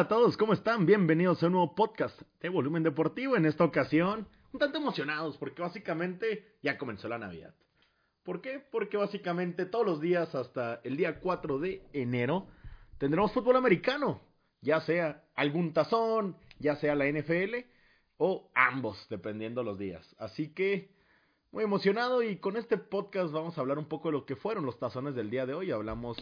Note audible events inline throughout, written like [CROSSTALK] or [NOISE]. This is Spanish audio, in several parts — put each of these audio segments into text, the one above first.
a todos? ¿Cómo están? Bienvenidos a un nuevo podcast de Volumen Deportivo. En esta ocasión, un tanto emocionados porque básicamente ya comenzó la Navidad. ¿Por qué? Porque básicamente todos los días hasta el día 4 de enero tendremos fútbol americano. Ya sea algún tazón, ya sea la NFL o ambos, dependiendo los días. Así que muy emocionado y con este podcast vamos a hablar un poco de lo que fueron los tazones del día de hoy. Hablamos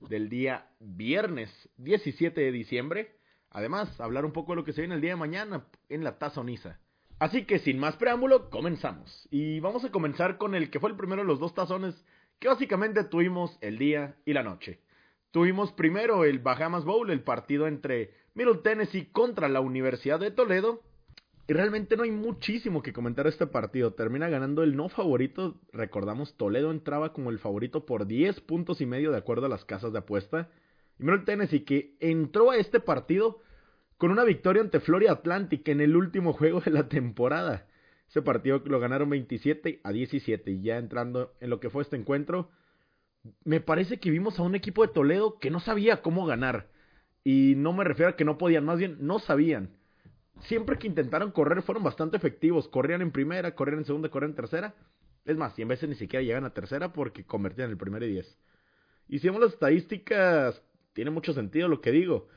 del día viernes 17 de diciembre. Además, hablar un poco de lo que se viene el día de mañana en la tazoniza. Así que sin más preámbulo, comenzamos. Y vamos a comenzar con el que fue el primero de los dos tazones que básicamente tuvimos el día y la noche. Tuvimos primero el Bahamas Bowl, el partido entre Middle Tennessee contra la Universidad de Toledo, y realmente no hay muchísimo que comentar este partido. Termina ganando el no favorito. Recordamos, Toledo entraba como el favorito por 10 puntos y medio de acuerdo a las casas de apuesta. Y Middle Tennessee que entró a este partido con una victoria ante Florida Atlantic en el último juego de la temporada. Ese partido lo ganaron 27 a 17 y ya entrando en lo que fue este encuentro, me parece que vimos a un equipo de Toledo que no sabía cómo ganar. Y no me refiero a que no podían, más bien no sabían siempre que intentaron correr fueron bastante efectivos. Corrían en primera, corrían en segunda, corrían en tercera. Es más, y en veces ni siquiera llegan a tercera porque convertían el primero y diez. Y si vemos las estadísticas, tiene mucho sentido lo que digo.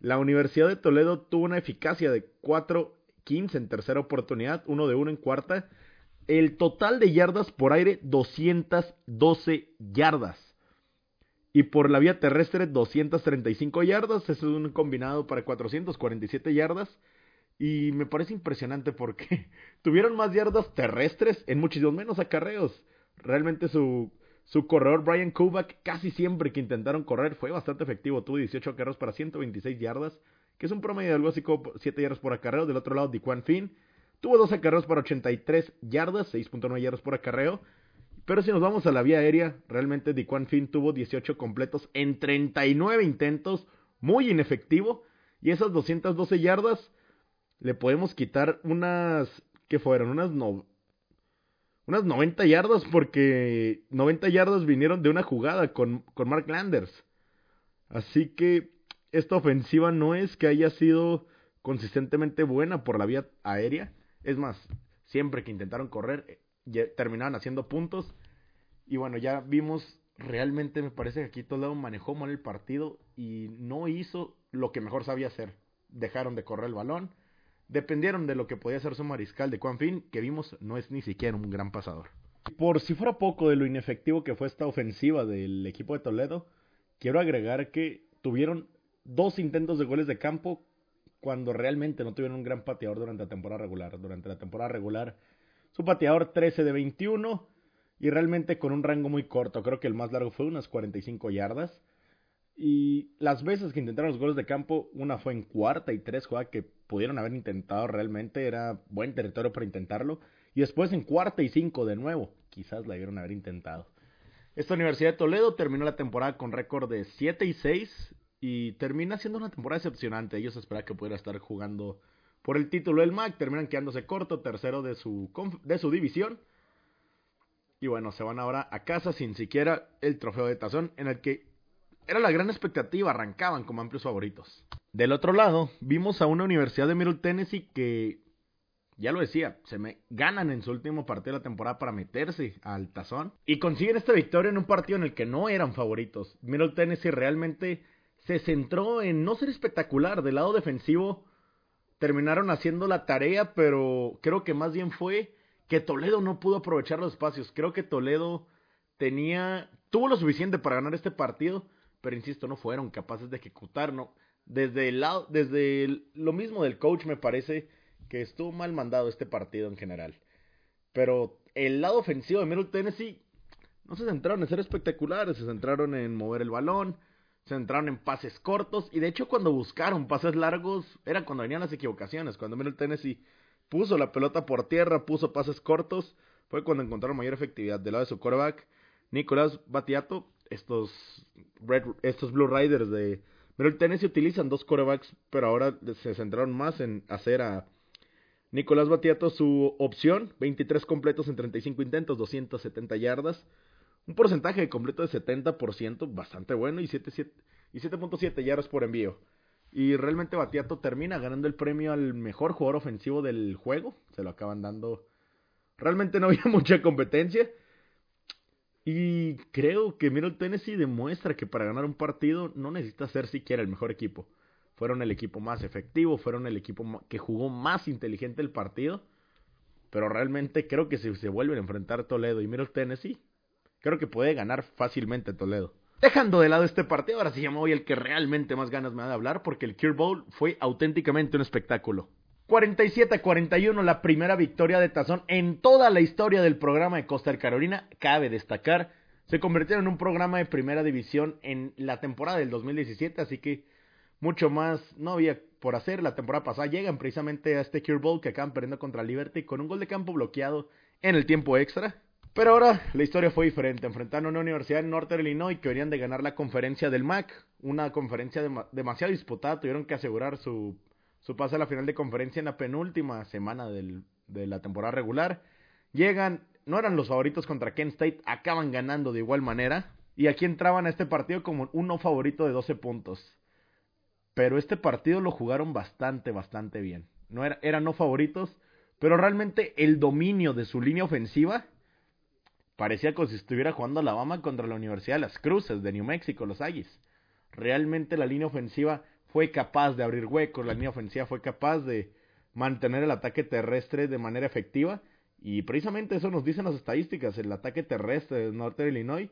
La Universidad de Toledo tuvo una eficacia de 4-15 en tercera oportunidad, uno de uno en cuarta. El total de yardas por aire, 212 yardas. Y por la vía terrestre, 235 yardas. Eso es un combinado para 447 yardas. Y me parece impresionante porque [LAUGHS] tuvieron más yardas terrestres en muchísimos menos acarreos. Realmente su, su corredor Brian Kubak casi siempre que intentaron correr fue bastante efectivo. Tuvo 18 acarreos para 126 yardas, que es un promedio de algo así como 7 yardas por acarreo. Del otro lado, Diquan Finn tuvo 2 acarreos para 83 yardas, 6.9 yardas por acarreo. Pero si nos vamos a la vía aérea, realmente Diquan Finn tuvo 18 completos en 39 intentos, muy inefectivo. Y esas 212 yardas le podemos quitar unas, ¿qué fueron? Unas, no, unas 90 yardas porque 90 yardas vinieron de una jugada con, con Mark Landers. Así que esta ofensiva no es que haya sido consistentemente buena por la vía aérea. Es más, siempre que intentaron correr, terminaban haciendo puntos. Y bueno, ya vimos, realmente me parece que aquí Toledo manejó mal el partido y no hizo lo que mejor sabía hacer. Dejaron de correr el balón dependieron de lo que podía hacer su mariscal de Juan Fin, que vimos no es ni siquiera un gran pasador. Por si fuera poco de lo inefectivo que fue esta ofensiva del equipo de Toledo, quiero agregar que tuvieron dos intentos de goles de campo cuando realmente no tuvieron un gran pateador durante la temporada regular. Durante la temporada regular, su pateador 13 de 21 y realmente con un rango muy corto. Creo que el más largo fue unas 45 yardas. Y las veces que intentaron los goles de campo, una fue en cuarta y tres jugadas que pudieron haber intentado realmente, era buen territorio para intentarlo. Y después en cuarta y cinco de nuevo, quizás la debieron haber intentado. Esta Universidad de Toledo terminó la temporada con récord de 7 y 6 y termina siendo una temporada decepcionante. Ellos esperaban que pudiera estar jugando por el título del MAC, terminan quedándose corto, tercero de su, de su división. Y bueno, se van ahora a casa sin siquiera el trofeo de tazón en el que era la gran expectativa, arrancaban como amplios favoritos. Del otro lado, vimos a una Universidad de Middle Tennessee que, ya lo decía, se me ganan en su último partido de la temporada para meterse al tazón y consiguen esta victoria en un partido en el que no eran favoritos. Middle Tennessee realmente se centró en no ser espectacular del lado defensivo. Terminaron haciendo la tarea, pero creo que más bien fue que Toledo no pudo aprovechar los espacios. Creo que Toledo tenía tuvo lo suficiente para ganar este partido, pero insisto, no fueron capaces de ejecutar, no. Desde el lado, desde lo mismo del coach me parece que estuvo mal mandado este partido en general. Pero el lado ofensivo de Middle Tennessee no se centraron en ser espectaculares, se centraron en mover el balón, se centraron en pases cortos y de hecho cuando buscaron pases largos era cuando venían las equivocaciones, cuando Middle Tennessee puso la pelota por tierra, puso pases cortos, fue cuando encontraron mayor efectividad del lado de su quarterback, Nicolás Batiato estos, estos Blue Riders de Middle Tennessee utilizan dos corebacks, pero ahora se centraron más en hacer a Nicolás Batiato su opción, 23 completos en 35 intentos, 270 yardas, un porcentaje de completo de 70%, bastante bueno, y 7.7 yardas por envío. Y realmente Batiato termina ganando el premio al mejor jugador ofensivo del juego. Se lo acaban dando. Realmente no había [LAUGHS] mucha competencia. Y creo que Middle Tennessee demuestra que para ganar un partido no necesita ser siquiera el mejor equipo. Fueron el equipo más efectivo, fueron el equipo que jugó más inteligente el partido. Pero realmente creo que si se vuelven a enfrentar Toledo y Middle Tennessee, creo que puede ganar fácilmente Toledo. Dejando de lado este partido, ahora sí llamo hoy el que realmente más ganas me da de hablar, porque el Cure Bowl fue auténticamente un espectáculo. 47 a 41, la primera victoria de Tazón en toda la historia del programa de Costa Carolina. Cabe destacar, se convirtieron en un programa de primera división en la temporada del 2017, así que mucho más no había por hacer. La temporada pasada llegan precisamente a este Cure Bowl que acaban perdiendo contra Liberty con un gol de campo bloqueado en el tiempo extra. Pero ahora la historia fue diferente. Enfrentaron a una universidad en Northern Illinois que venían de ganar la conferencia del MAC. Una conferencia demasiado disputada. Tuvieron que asegurar su, su pase a la final de conferencia en la penúltima semana de la temporada regular. Llegan, no eran los favoritos contra Kent State. Acaban ganando de igual manera. Y aquí entraban a este partido como un no favorito de 12 puntos. Pero este partido lo jugaron bastante, bastante bien. No era, eran no favoritos. Pero realmente el dominio de su línea ofensiva Parecía como si estuviera jugando Alabama contra la Universidad de las Cruces de New Mexico, los Aggies. Realmente la línea ofensiva fue capaz de abrir huecos, la línea ofensiva fue capaz de mantener el ataque terrestre de manera efectiva. Y precisamente eso nos dicen las estadísticas. El ataque terrestre de Norte de Illinois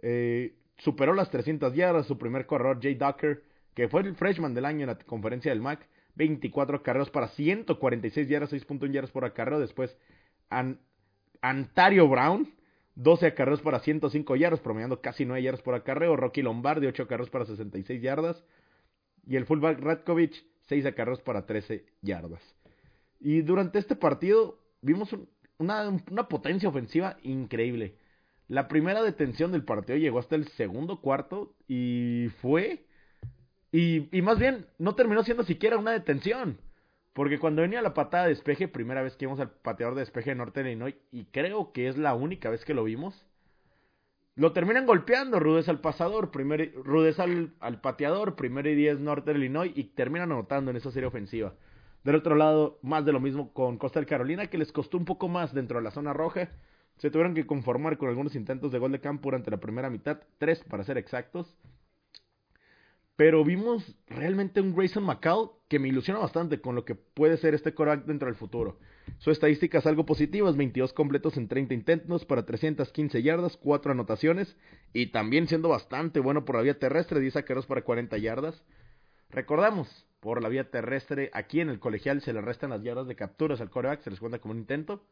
eh, superó las 300 yardas. Su primer corredor, Jay Ducker, que fue el freshman del año en la conferencia del MAC, 24 carreros para 146 yardas, 6.1 yardas por acarreo. Después, Antario Brown, 12 acarreos para 105 yardas, promediando casi 9 yardas por acarreo. Rocky Lombardi, 8 acarreos para 66 yardas. Y el fullback Radkovic, 6 acarreos para 13 yardas. Y durante este partido vimos una, una potencia ofensiva increíble. La primera detención del partido llegó hasta el segundo cuarto y fue... Y, y más bien, no terminó siendo siquiera una detención. Porque cuando venía la patada de despeje, primera vez que vimos al pateador de despeje de Norte de Illinois, y creo que es la única vez que lo vimos, lo terminan golpeando Rudes al pasador, primer, Rudes al, al pateador, primero y diez Norte de Illinois, y terminan anotando en esa serie ofensiva. Del otro lado, más de lo mismo con Costa de Carolina, que les costó un poco más dentro de la zona roja. Se tuvieron que conformar con algunos intentos de gol de campo durante la primera mitad, tres para ser exactos. Pero vimos realmente un Grayson McCall que me ilusiona bastante con lo que puede ser este coreback dentro del futuro. Su estadística es algo positivas, 22 completos en 30 intentos para 315 yardas, 4 anotaciones y también siendo bastante bueno por la vía terrestre, 10 saqueros para 40 yardas. Recordamos, por la vía terrestre, aquí en el colegial se le restan las yardas de capturas al coreback, se les cuenta como un intento.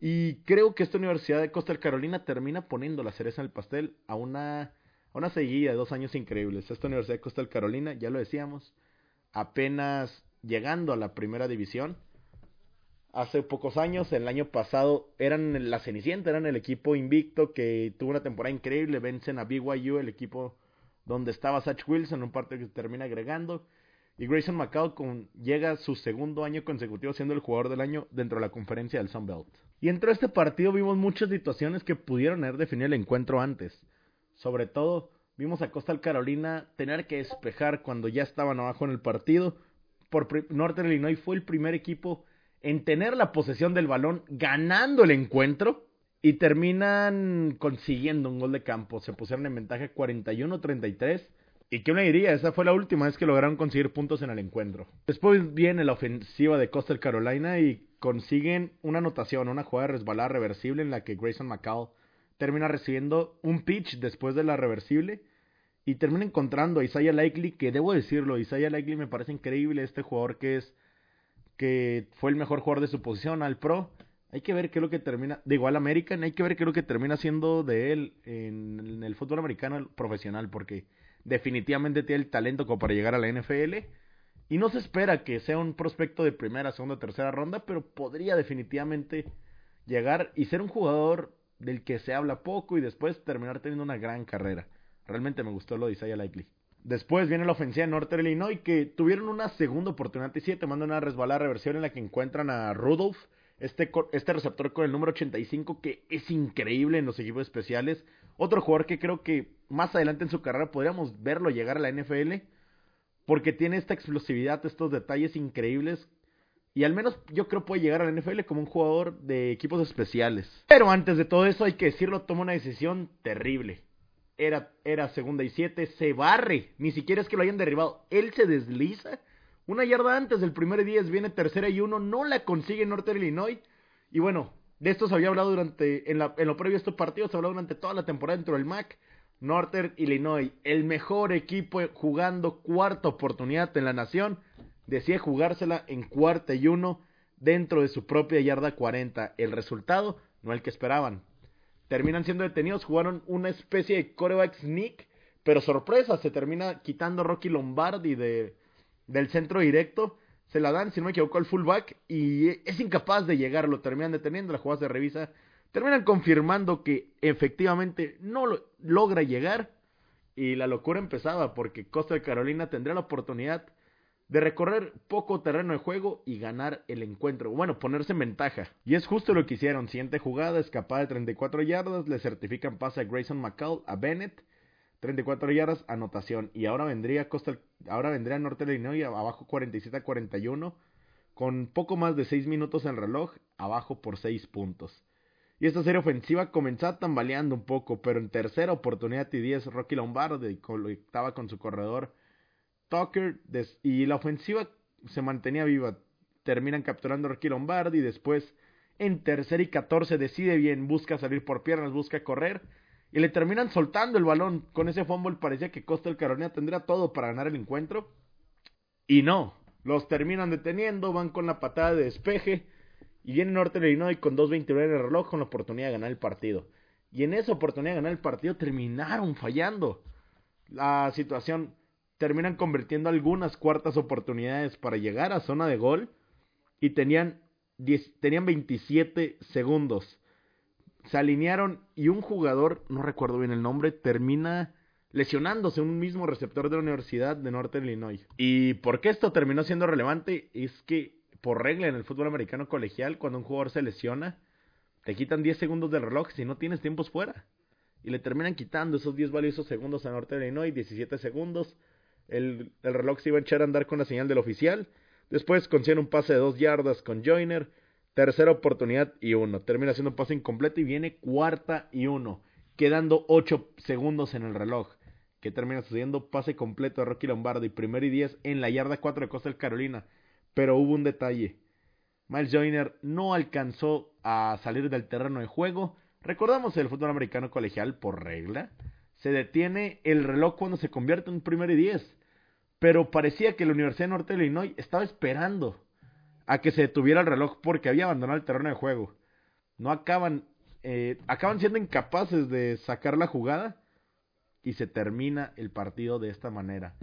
Y creo que esta Universidad de Costa Carolina termina poniendo la cereza en el pastel a una una seguida de dos años increíbles. Esta Universidad de Costa Carolina, ya lo decíamos, apenas llegando a la primera división. Hace pocos años, el año pasado, eran la Cenicienta, eran el equipo invicto que tuvo una temporada increíble. Vencen a BYU, el equipo donde estaba Satch Wilson, un partido que termina agregando. Y Grayson McCall llega a su segundo año consecutivo siendo el jugador del año dentro de la conferencia del Sun Belt. Y entre este partido vimos muchas situaciones que pudieron haber definido el encuentro antes. Sobre todo, vimos a Costa Carolina tener que despejar cuando ya estaban abajo en el partido. Por Northern Illinois fue el primer equipo en tener la posesión del balón, ganando el encuentro. Y terminan consiguiendo un gol de campo. Se pusieron en ventaja 41-33. ¿Y qué me diría? Esa fue la última vez que lograron conseguir puntos en el encuentro. Después viene la ofensiva de Costa Carolina y consiguen una anotación, una jugada resbalada reversible en la que Grayson McCall termina recibiendo un pitch después de la reversible y termina encontrando a Isaiah Likely, que debo decirlo, Isaiah Likely me parece increíble este jugador que es que fue el mejor jugador de su posición al pro. Hay que ver qué es lo que termina, de igual American, hay que ver qué es lo que termina siendo de él en, el fútbol americano profesional, porque definitivamente tiene el talento como para llegar a la NFL. Y no se espera que sea un prospecto de primera, segunda, tercera ronda, pero podría definitivamente llegar y ser un jugador del que se habla poco y después terminar teniendo una gran carrera. Realmente me gustó lo de Isaiah Likely. Después viene la ofensiva de Northern Illinois que tuvieron una segunda oportunidad y siete, mandan una resbalada reversión en la que encuentran a Rudolph, este, este receptor con el número 85 que es increíble en los equipos especiales. Otro jugador que creo que más adelante en su carrera podríamos verlo llegar a la NFL porque tiene esta explosividad, estos detalles increíbles y al menos yo creo puede llegar a la NFL como un jugador de equipos especiales. Pero antes de todo eso hay que decirlo, toma una decisión terrible. Era, era segunda y siete, se barre, ni siquiera es que lo hayan derribado, él se desliza. Una yarda antes del primer 10 viene tercera y uno, no la consigue Northern Illinois. Y bueno, de esto se había hablado durante, en, en lo previo de estos partidos, se habló durante toda la temporada dentro del MAC. Northern Illinois, el mejor equipo jugando cuarta oportunidad en la nación, decide jugársela en cuarta y uno dentro de su propia yarda 40. El resultado, no el que esperaban. Terminan siendo detenidos, jugaron una especie de coreback sneak, pero sorpresa, se termina quitando Rocky Lombardi de, del centro directo. Se la dan, si no me equivoco, al fullback y es incapaz de llegar, lo terminan deteniendo, la jugada se revisa. Terminan confirmando que efectivamente no lo, logra llegar y la locura empezaba porque Costa de Carolina tendría la oportunidad de recorrer poco terreno de juego y ganar el encuentro. Bueno, ponerse en ventaja. Y es justo lo que hicieron. Siguiente jugada, escapada de 34 yardas, le certifican pase a Grayson McCall, a Bennett. 34 yardas, anotación. Y ahora vendría Costa, ahora vendría Norte de Illinois abajo 47 a 41. Con poco más de 6 minutos en el reloj, abajo por 6 puntos. Y esta serie ofensiva comenzaba tambaleando un poco, pero en tercera oportunidad y 10 Rocky Lombardi conectaba con su corredor Tucker y la ofensiva se mantenía viva. Terminan capturando a Rocky Lombardi después en tercer y 14 decide bien, busca salir por piernas, busca correr y le terminan soltando el balón. Con ese fumble parecía que Costa del Carolina tendría todo para ganar el encuentro. Y no, los terminan deteniendo, van con la patada de despeje y viene Norte de Illinois con 2.29 en el reloj con la oportunidad de ganar el partido. Y en esa oportunidad de ganar el partido terminaron fallando. La situación terminan convirtiendo algunas cuartas oportunidades para llegar a zona de gol y tenían, tenían 27 segundos. Se alinearon y un jugador, no recuerdo bien el nombre, termina lesionándose un mismo receptor de la Universidad de Norte Illinois. ¿Y por qué esto terminó siendo relevante? Es que por regla en el fútbol americano colegial, cuando un jugador se lesiona, te quitan 10 segundos del reloj si no tienes tiempos fuera. Y le terminan quitando esos 10 valiosos segundos a Norte Illinois, 17 segundos el, reloj se iba a echar a andar con la señal del oficial. Después consigue un pase de dos yardas con Joyner. Tercera oportunidad y uno. Termina siendo un pase incompleto y viene cuarta y uno. Quedando ocho segundos en el reloj. Que termina sucediendo pase completo de Rocky Lombardi. Primero y diez en la yarda cuatro de Costa del Carolina. Pero hubo un detalle. Miles Joyner no alcanzó a salir del terreno de juego. Recordamos el fútbol americano colegial por regla. Se detiene el reloj cuando se convierte en primero y diez pero parecía que la Universidad de Norte de Illinois estaba esperando a que se detuviera el reloj porque había abandonado el terreno de juego. No acaban, eh, acaban siendo incapaces de sacar la jugada y se termina el partido de esta manera.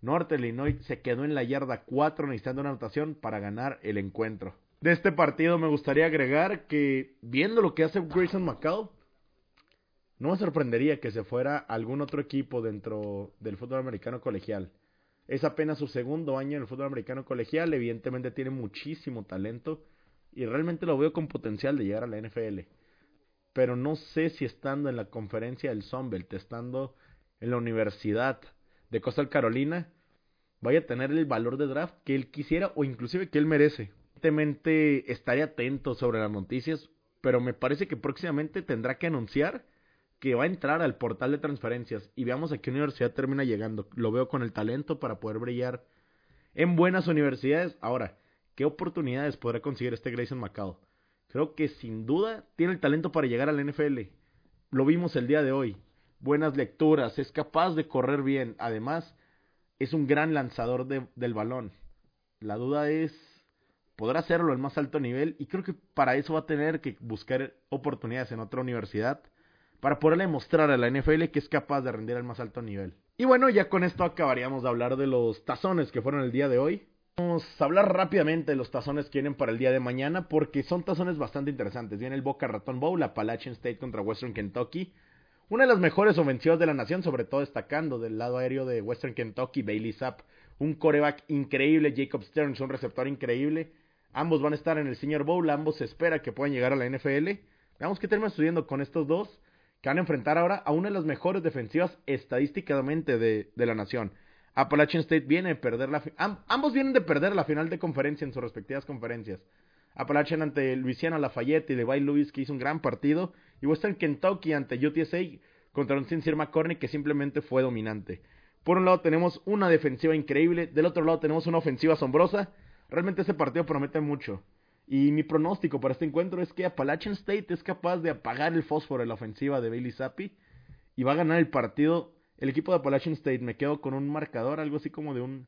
Norte de Illinois se quedó en la yarda 4 necesitando una anotación para ganar el encuentro. De este partido me gustaría agregar que viendo lo que hace Grayson McCall, no me sorprendería que se fuera algún otro equipo dentro del fútbol americano colegial. Es apenas su segundo año en el fútbol americano colegial, evidentemente tiene muchísimo talento y realmente lo veo con potencial de llegar a la NFL. Pero no sé si estando en la conferencia del Sunbelt, estando en la Universidad de Costa Carolina, vaya a tener el valor de draft que él quisiera o inclusive que él merece. Evidentemente estaré atento sobre las noticias, pero me parece que próximamente tendrá que anunciar que va a entrar al portal de transferencias y veamos a qué universidad termina llegando. Lo veo con el talento para poder brillar en buenas universidades. Ahora, ¿qué oportunidades podrá conseguir este Grayson McCall? Creo que sin duda tiene el talento para llegar al NFL. Lo vimos el día de hoy. Buenas lecturas, es capaz de correr bien. Además, es un gran lanzador del balón. La duda es, podrá hacerlo al más alto nivel y creo que para eso va a tener que buscar oportunidades en otra universidad para poderle mostrar a la NFL que es capaz de rendir al más alto nivel. Y bueno, ya con esto acabaríamos de hablar de los tazones que fueron el día de hoy. Vamos a hablar rápidamente de los tazones que vienen para el día de mañana porque son tazones bastante interesantes. Viene el Boca Raton Bowl, Appalachian State contra Western Kentucky. Una de las mejores ofensivas de la nación, sobre todo destacando del lado aéreo de Western Kentucky, Bailey Zapp, un coreback increíble, Jacob Stearns, un receptor increíble. Ambos van a estar en el Senior Bowl, ambos se espera que puedan llegar a la NFL. Veamos qué termina sucediendo con estos dos que van a enfrentar ahora a una de las mejores defensivas estadísticamente de, la nación. Appalachian State viene de perder la... ambos vienen de perder la final de conferencia en sus respectivas conferencias. Appalachian ante Louisiana Lafayette y Levi Lewis, que hizo un gran partido. Y Western Kentucky ante UTSA contra un Sincere McCorney que simplemente fue dominante. Por un lado tenemos una defensiva increíble, del otro lado tenemos una ofensiva asombrosa. Realmente este partido promete mucho. Y mi pronóstico para este encuentro es que Appalachian State es capaz de apagar el fósforo en la ofensiva de Bailey Zappi y va a ganar el partido. El equipo de Appalachian State me quedo con un marcador, algo así como de un.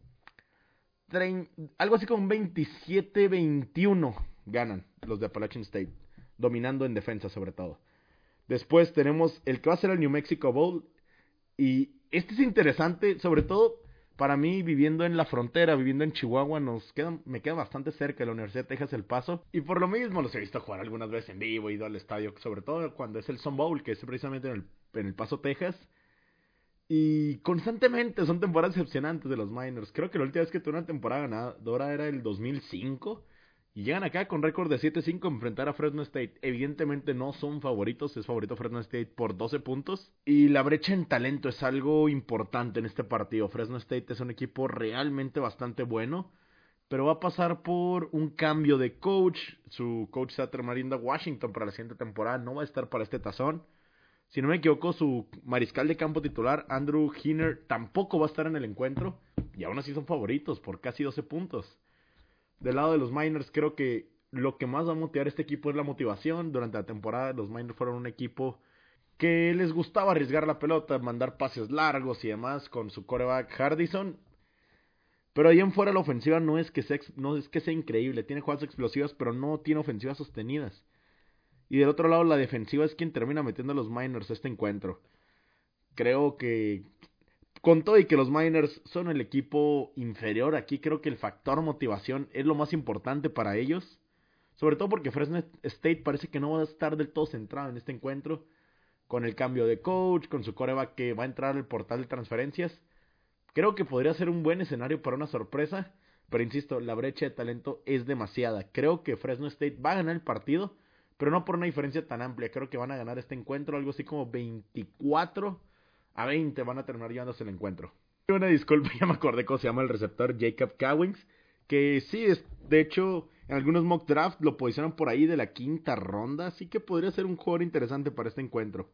Algo así como un 27-21 ganan los de Appalachian State, dominando en defensa sobre todo. Después tenemos el que va a ser el New Mexico Bowl. Y este es interesante, sobre todo para mí, viviendo en la frontera, viviendo en Chihuahua, nos queda, me queda bastante cerca de la Universidad de Texas El Paso. Y por lo mismo los he visto jugar algunas veces en vivo, he ido al estadio, sobre todo cuando es el Sun Bowl, que es precisamente en el, en el Paso, Texas. Y constantemente son temporadas decepcionantes de los Miners. Creo que la última vez que tuve una temporada ganadora era el 2005. Y llegan acá con récord de 7-5 a enfrentar a Fresno State. Evidentemente no son favoritos, es favorito Fresno State por 12 puntos. Y la brecha en talento es algo importante en este partido. Fresno State es un equipo realmente bastante bueno. Pero va a pasar por un cambio de coach. Su coach va a Washington para la siguiente temporada. No va a estar para este tazón. Si no me equivoco, su mariscal de campo titular, Andrew Hinner, tampoco va a estar en el encuentro. Y aún así son favoritos por casi 12 puntos. Del lado de los Miners, creo que lo que más va a motivar este equipo es la motivación. Durante la temporada, los Miners fueron un equipo que les gustaba arriesgar la pelota, mandar pases largos y demás con su coreback Hardison. Pero ahí en fuera la ofensiva no es que sea, no es que sea increíble, tiene jugadas explosivas, pero no tiene ofensivas sostenidas. Y del otro lado la defensiva es quien termina metiendo a los Miners este encuentro. Creo que con todo y que los Miners son el equipo inferior, aquí creo que el factor motivación es lo más importante para ellos. Sobre todo porque Fresno State parece que no va a estar del todo centrado en este encuentro. Con el cambio de coach, con su coreback que va a entrar al portal de transferencias. Creo que podría ser un buen escenario para una sorpresa. Pero insisto, la brecha de talento es demasiada. Creo que Fresno State va a ganar el partido. Pero no por una diferencia tan amplia. Creo que van a ganar este encuentro algo así como 24 a 20 van a terminar llevándose el encuentro. Una disculpa, [LAUGHS] ya me acordé cómo se llama el receptor Jacob Cowings. Que sí, es, de hecho, en algunos mock draft lo posicionan por ahí de la quinta ronda. Así que podría ser un jugador interesante para este encuentro.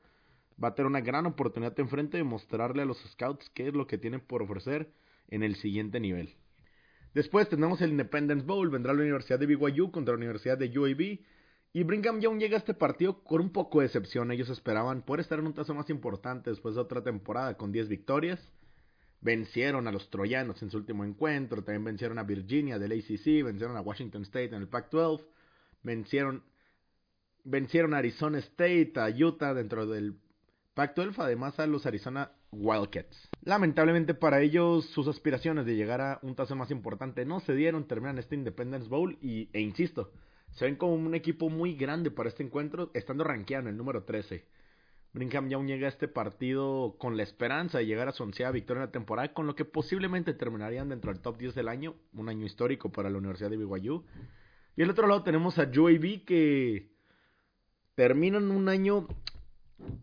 Va a tener una gran oportunidad enfrente de mostrarle a los scouts qué es lo que tienen por ofrecer en el siguiente nivel. Después tenemos el Independence Bowl. Vendrá la Universidad de BYU contra la Universidad de UAB. Y Brigham Young llega a este partido con un poco de decepción. Ellos esperaban poder estar en un tazo más importante después de otra temporada con 10 victorias. Vencieron a los troyanos en su último encuentro. También vencieron a Virginia del ACC. Vencieron a Washington State en el Pac-12. Vencieron, vencieron a Arizona State, a Utah dentro del Pac-12. Además a los Arizona Wildcats. Lamentablemente para ellos sus aspiraciones de llegar a un tazo más importante no se dieron. Terminan este Independence Bowl y, e insisto se ven como un equipo muy grande para este encuentro, estando rankeado en el número 13. Brigham Young llega a este partido con la esperanza de llegar a su onceava victoria en la temporada, con lo que posiblemente terminarían dentro del top 10 del año, un año histórico para la Universidad de BYU. Y al otro lado tenemos a UAB que terminan un año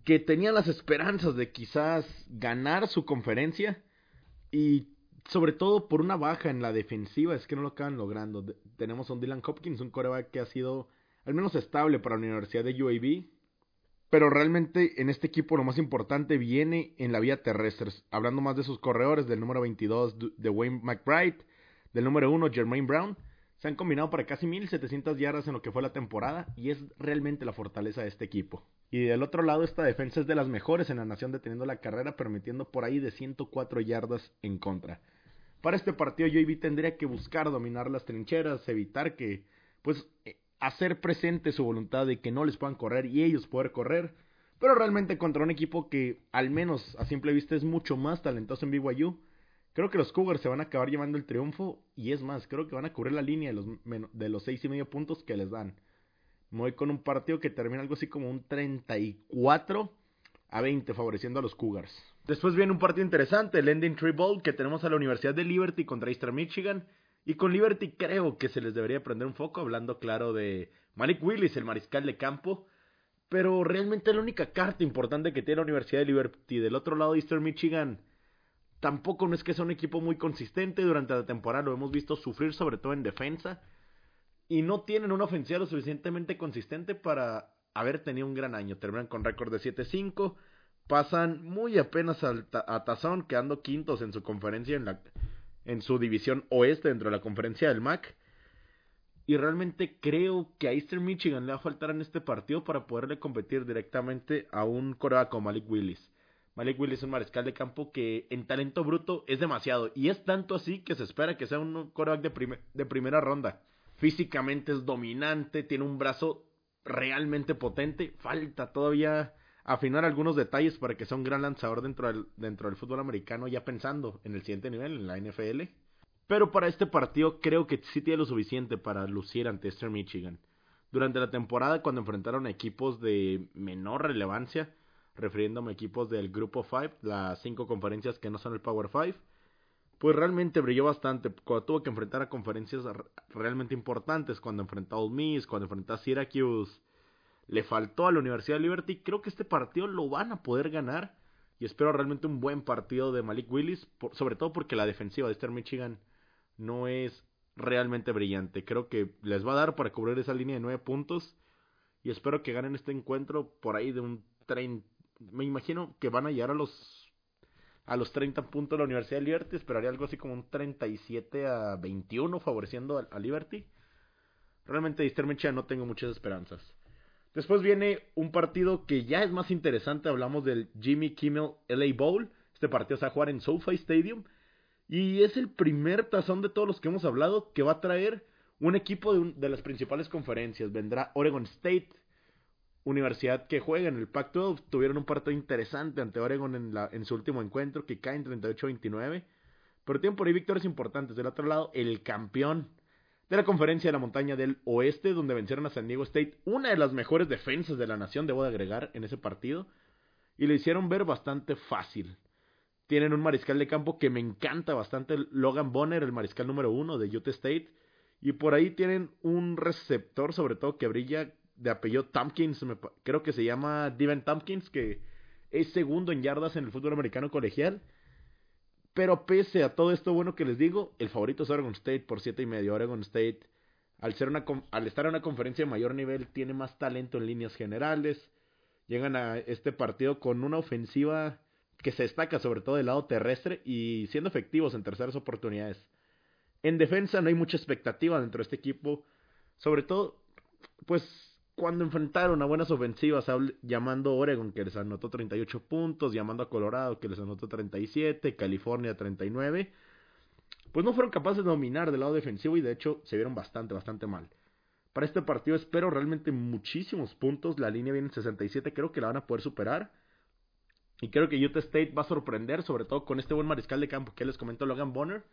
que tenía las esperanzas de quizás ganar su conferencia y sobre todo por una baja en la defensiva, es que no lo acaban logrando. tenemos a Dylan Hopkins, un coreback que ha sido al menos estable para la Universidad de UAB. Pero realmente en este equipo lo más importante viene en la vía terrestre. Hablando más de sus corredores, del número 22 de Wayne McBride, del número 1 Jermaine Brown. Se han combinado para casi 1700 yardas en lo que fue la temporada y es realmente la fortaleza de este equipo. Y del otro lado, esta defensa es de las mejores en la nación deteniendo la carrera, permitiendo por ahí de 104 yardas en contra. Para este partido JB tendría que buscar dominar las trincheras, evitar que, pues, eh, hacer presente su voluntad de que no les puedan correr y ellos poder correr. Pero realmente contra un equipo que, al menos a simple vista, es mucho más talentoso en BYU, creo que los Cougars se van a acabar llevando el triunfo. Y es más, creo que van a cubrir la línea de los, de los seis y medio puntos que les dan. Me voy con un partido que termina algo así como un 34 a 20, favoreciendo a los Cougars. Después viene un partido interesante, el Ending Tree que tenemos a la Universidad de Liberty contra Eastern Michigan. Y con Liberty creo que se les debería prender un foco, hablando claro de Malik Willis, el mariscal de campo. Pero realmente la única carta importante que tiene la Universidad de Liberty del otro lado de Eastern Michigan, tampoco no es que sea un equipo muy consistente. Durante la temporada lo hemos visto sufrir, sobre todo en defensa. Y no tienen una ofensiva lo suficientemente consistente para haber tenido un gran año. Terminan con récord de 7-5. Pasan muy apenas a Tazón, quedando quintos en su conferencia en, la, en su división oeste dentro de la conferencia del MAC. Y realmente creo que a Eastern Michigan le va a faltar en este partido para poderle competir directamente a un coreback como Malik Willis. Malik Willis es un mariscal de campo que en talento bruto es demasiado. Y es tanto así que se espera que sea un coreback de, de primera ronda. Físicamente es dominante, tiene un brazo realmente potente. Falta todavía afinar algunos detalles para que sea un gran lanzador dentro del, dentro del fútbol americano, ya pensando en el siguiente nivel, en la NFL. Pero para este partido creo que sí tiene lo suficiente para lucir ante Eastern Michigan. Durante la temporada, cuando enfrentaron equipos de menor relevancia, refiriéndome a equipos del Grupo 5, las cinco conferencias que no son el Power 5, pues realmente brilló bastante. Cuando tuvo que enfrentar a conferencias realmente importantes, cuando enfrentó a Ole Miss, cuando enfrentó a Syracuse, le faltó a la Universidad de Liberty. Creo que este partido lo van a poder ganar y espero realmente un buen partido de Malik Willis, sobre todo porque la defensiva de Eastern Michigan no es realmente brillante. Creo que les va a dar para cubrir esa línea de nueve puntos. Y espero que ganen este encuentro por ahí de un 30. Me imagino que van a llegar a los a los 30 puntos de la Universidad de Liberty. Esperaría algo así como un 37 a 21 favoreciendo a, Liberty. Realmente de no tengo muchas esperanzas. Después viene un partido que ya es más interesante. Hablamos del Jimmy Kimmel LA Bowl. Este partido se va a jugar en SoFi Stadium. Y es el primer tazón de todos los que hemos hablado que va a traer un equipo de, las principales conferencias. Vendrá Oregon State, universidad que juega en el Pac-12. Tuvieron un partido interesante ante Oregon en, la, en su último encuentro, que cae en 38-29. Pero tienen por ahí victorias importantes. Del otro lado, el campeón de la conferencia de la montaña del oeste, donde vencieron a San Diego State. Una de las mejores defensas de la nación, debo de agregar, en ese partido. Y le hicieron ver bastante fácil. Tienen un mariscal de campo que me encanta bastante, Logan Bonner, el mariscal número uno de Utah State. Y por ahí tienen un receptor, sobre todo, que brilla de apellido Tompkins, creo que se llama Devin Tompkins, que es segundo en yardas en el fútbol americano colegial. Pero pese a todo esto bueno que les digo, el favorito es Oregon State por siete y medio. Oregon State, al, ser una, al estar en una conferencia de mayor nivel, tiene más talento en líneas generales. Llegan a este partido con una ofensiva que se destaca sobre todo del lado terrestre y siendo efectivos en terceras oportunidades. En defensa no hay mucha expectativa dentro de este equipo, sobre todo, pues cuando enfrentaron a buenas ofensivas, llamando a Oregon que les anotó 38 puntos, llamando a Colorado que les anotó 37, California 39, pues no fueron capaces de dominar del lado defensivo y de hecho se vieron bastante, bastante mal. Para este partido espero realmente muchísimos puntos, la línea viene en 67, creo que la van a poder superar. Y creo que Utah State va a sorprender, sobre todo con este buen mariscal de campo que les comentó Logan Bonner,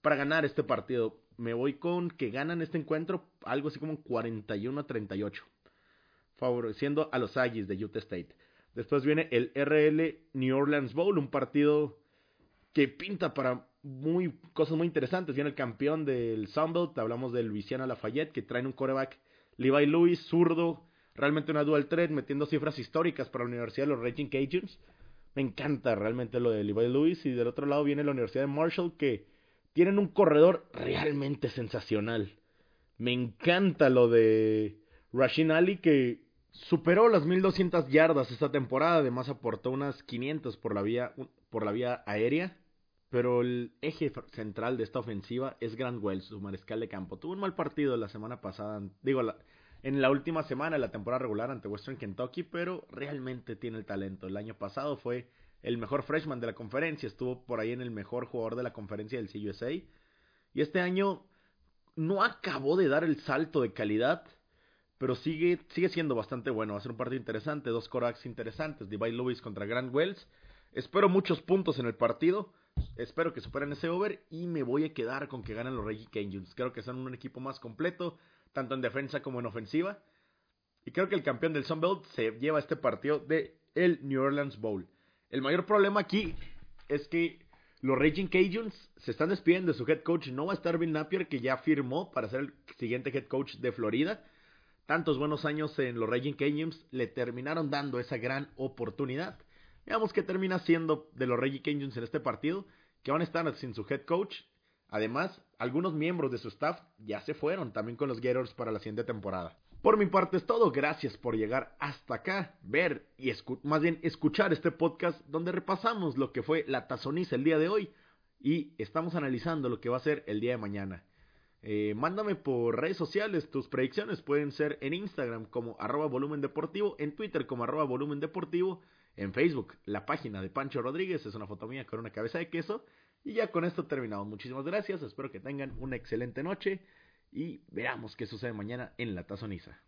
para ganar este partido. Me voy con que ganan este encuentro algo así como 41 a 38, favoreciendo a los Aggies de Utah State. Después viene el RL New Orleans Bowl, un partido que pinta para muy cosas muy interesantes. Viene el campeón del Sunbelt, hablamos del Louisiana Lafayette, que traen un coreback Levi Lewis, zurdo, realmente una dual threat, metiendo cifras históricas para la Universidad de los Raging Cajuns. Me encanta realmente lo de Levi Lewis. Y del otro lado viene la Universidad de Marshall que tienen un corredor realmente sensacional. Me encanta lo de Rashin Ali que superó las 1200 yardas esta temporada. Además aportó unas 500 por la vía, por la vía aérea. Pero el eje central de esta ofensiva es Grant Wells, su mariscal de campo. Tuvo un mal partido la semana pasada. Digo, en la última semana de la temporada regular ante Western Kentucky, pero realmente tiene el talento. El año pasado fue el mejor freshman de la conferencia, estuvo por ahí en el mejor jugador de la conferencia del CUSA. Y este año no acabó de dar el salto de calidad, pero sigue, sigue siendo bastante bueno. Va a ser un partido interesante, dos corax interesantes, Divide Lewis contra Grant Wells. Espero muchos puntos en el partido. Espero que superen ese over y me voy a quedar con que ganen los Reggie Cajuns. Creo que son un equipo más completo tanto en defensa como en ofensiva. Y creo que el campeón del Sun Belt se lleva este partido de el New Orleans Bowl. El mayor problema aquí es que los Raging Cajuns se están despidiendo de su head coach. No va a estar Bill Napier, que ya firmó para ser el siguiente head coach de Florida. Tantos buenos años en los Raging Cajuns le terminaron dando esa gran oportunidad. Veamos qué termina siendo de los Raging Cajuns en este partido. que van a estar sin su head coach. Además, algunos miembros de su staff ya se fueron también con los Gators para la siguiente temporada. Por mi parte es todo, gracias por llegar hasta acá, ver y más bien escuchar este podcast donde repasamos lo que fue la tazoniza el día de hoy y estamos analizando lo que va a ser el día de mañana. Eh, mándame por redes sociales tus predicciones, pueden ser en Instagram como arroba volumen deportivo, en Twitter como arroba volumen deportivo, en Facebook la página de Pancho Rodríguez, es una foto mía con una cabeza de queso y ya con esto terminamos. Muchísimas gracias, espero que tengan una excelente noche y veamos qué sucede mañana en la tazoniza.